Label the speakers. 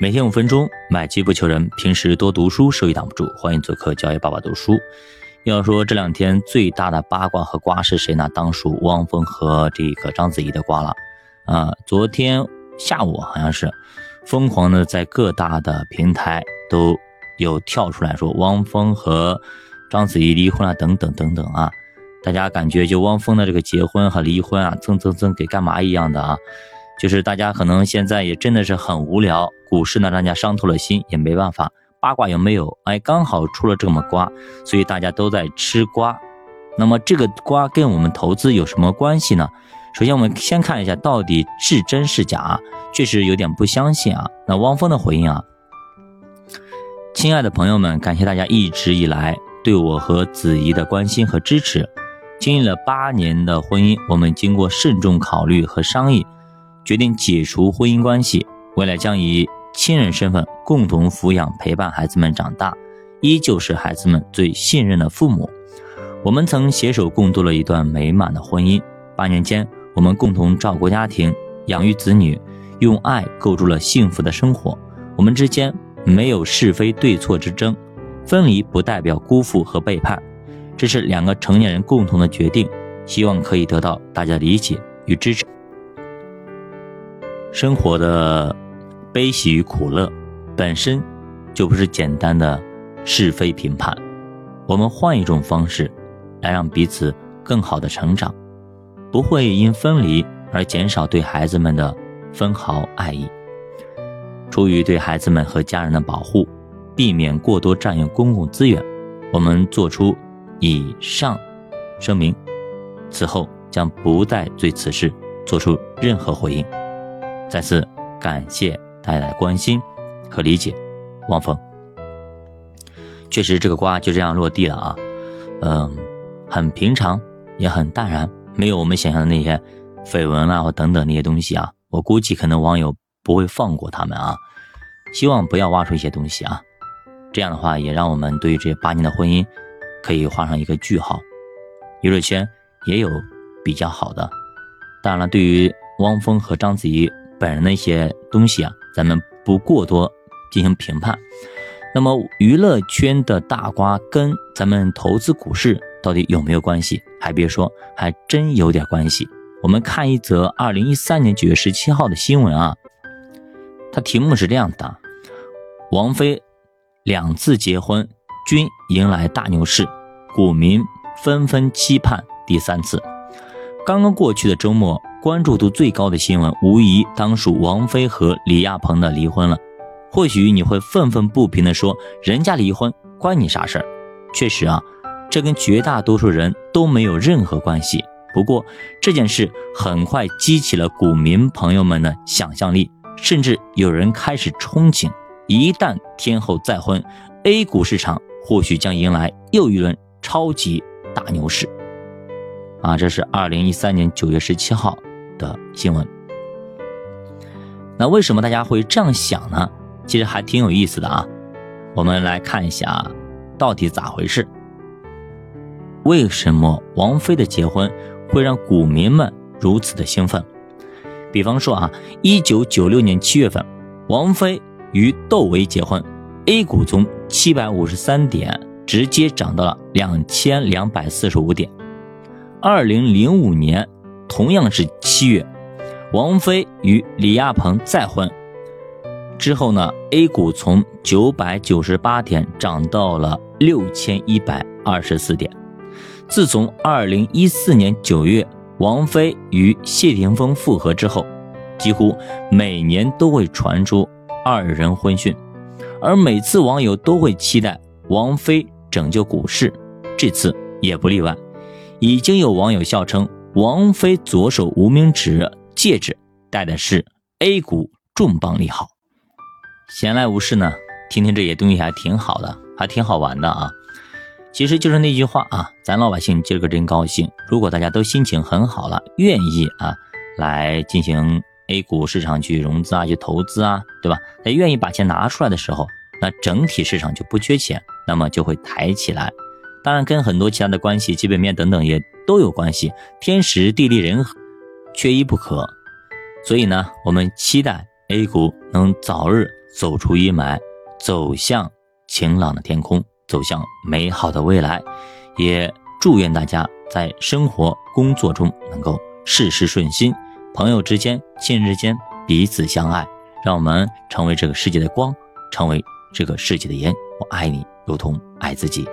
Speaker 1: 每天五分钟，买机不求人。平时多读书，收益挡不住。欢迎做客教育爸爸读书。要说这两天最大的八卦和瓜是谁呢？当属汪峰和这个章子怡的瓜了。啊，昨天下午好像是疯狂的在各大的平台都有跳出来说汪峰和章子怡离婚了，等等等等啊。大家感觉就汪峰的这个结婚和离婚啊，蹭蹭蹭给干嘛一样的啊？就是大家可能现在也真的是很无聊，股市呢让人家伤透了心，也没办法。八卦有没有？哎，刚好出了这么瓜，所以大家都在吃瓜。那么这个瓜跟我们投资有什么关系呢？首先我们先看一下到底是真是假，确实有点不相信啊。那汪峰的回应啊，亲爱的朋友们，感谢大家一直以来对我和子怡的关心和支持。经历了八年的婚姻，我们经过慎重考虑和商议，决定解除婚姻关系。未来将以亲人身份共同抚养、陪伴孩子们长大，依旧是孩子们最信任的父母。我们曾携手共度了一段美满的婚姻。八年间，我们共同照顾家庭、养育子女，用爱构筑了幸福的生活。我们之间没有是非对错之争，分离不代表辜负和背叛。这是两个成年人共同的决定，希望可以得到大家理解与支持。生活的悲喜与苦乐，本身就不是简单的是非评判。我们换一种方式，来让彼此更好的成长，不会因分离而减少对孩子们的分毫爱意。出于对孩子们和家人的保护，避免过多占用公共资源，我们做出。以上声明，此后将不再对此事做出任何回应。再次感谢大家的关心和理解，汪峰。确实，这个瓜就这样落地了啊，嗯，很平常，也很淡然，没有我们想象的那些绯闻啊或等等那些东西啊。我估计可能网友不会放过他们啊，希望不要挖出一些东西啊。这样的话，也让我们对于这八年的婚姻。可以画上一个句号，娱乐圈也有比较好的。当然了，对于汪峰和章子怡本人的一些东西啊，咱们不过多进行评判。那么，娱乐圈的大瓜跟咱们投资股市到底有没有关系？还别说，还真有点关系。我们看一则二零一三年九月十七号的新闻啊，它题目是这样的：王菲两次结婚。均迎来大牛市，股民纷纷期盼第三次。刚刚过去的周末，关注度最高的新闻无疑当属王菲和李亚鹏的离婚了。或许你会愤愤不平地说：“人家离婚关你啥事儿？”确实啊，这跟绝大多数人都没有任何关系。不过这件事很快激起了股民朋友们的想象力，甚至有人开始憧憬：一旦天后再婚，A 股市场。或许将迎来又一轮超级大牛市，啊，这是二零一三年九月十七号的新闻。那为什么大家会这样想呢？其实还挺有意思的啊。我们来看一下，到底咋回事？为什么王菲的结婚会让股民们如此的兴奋？比方说啊，一九九六年七月份，王菲与窦唯结婚。A 股从七百五十三点直接涨到了两千两百四十五点。二零零五年，同样是七月，王菲与李亚鹏再婚之后呢，A 股从九百九十八点涨到了六千一百二十四点。自从二零一四年九月，王菲与谢霆锋复合之后，几乎每年都会传出二人婚讯。而每次网友都会期待王菲拯救股市，这次也不例外。已经有网友笑称，王菲左手无名指戒指戴的是 A 股重磅利好。闲来无事呢，听听这些东西还挺好的，还挺好玩的啊。其实就是那句话啊，咱老百姓今儿个真高兴。如果大家都心情很好了，愿意啊来进行。A 股市场去融资啊，去投资啊，对吧？他愿意把钱拿出来的时候，那整体市场就不缺钱，那么就会抬起来。当然，跟很多其他的关系、基本面等等也都有关系，天时地利人和缺一不可。所以呢，我们期待 A 股能早日走出阴霾，走向晴朗的天空，走向美好的未来。也祝愿大家在生活工作中能够事事顺心，朋友之间、亲人之间彼此相爱，让我们成为这个世界的光，成为这个世界的盐。我爱你，如同爱自己。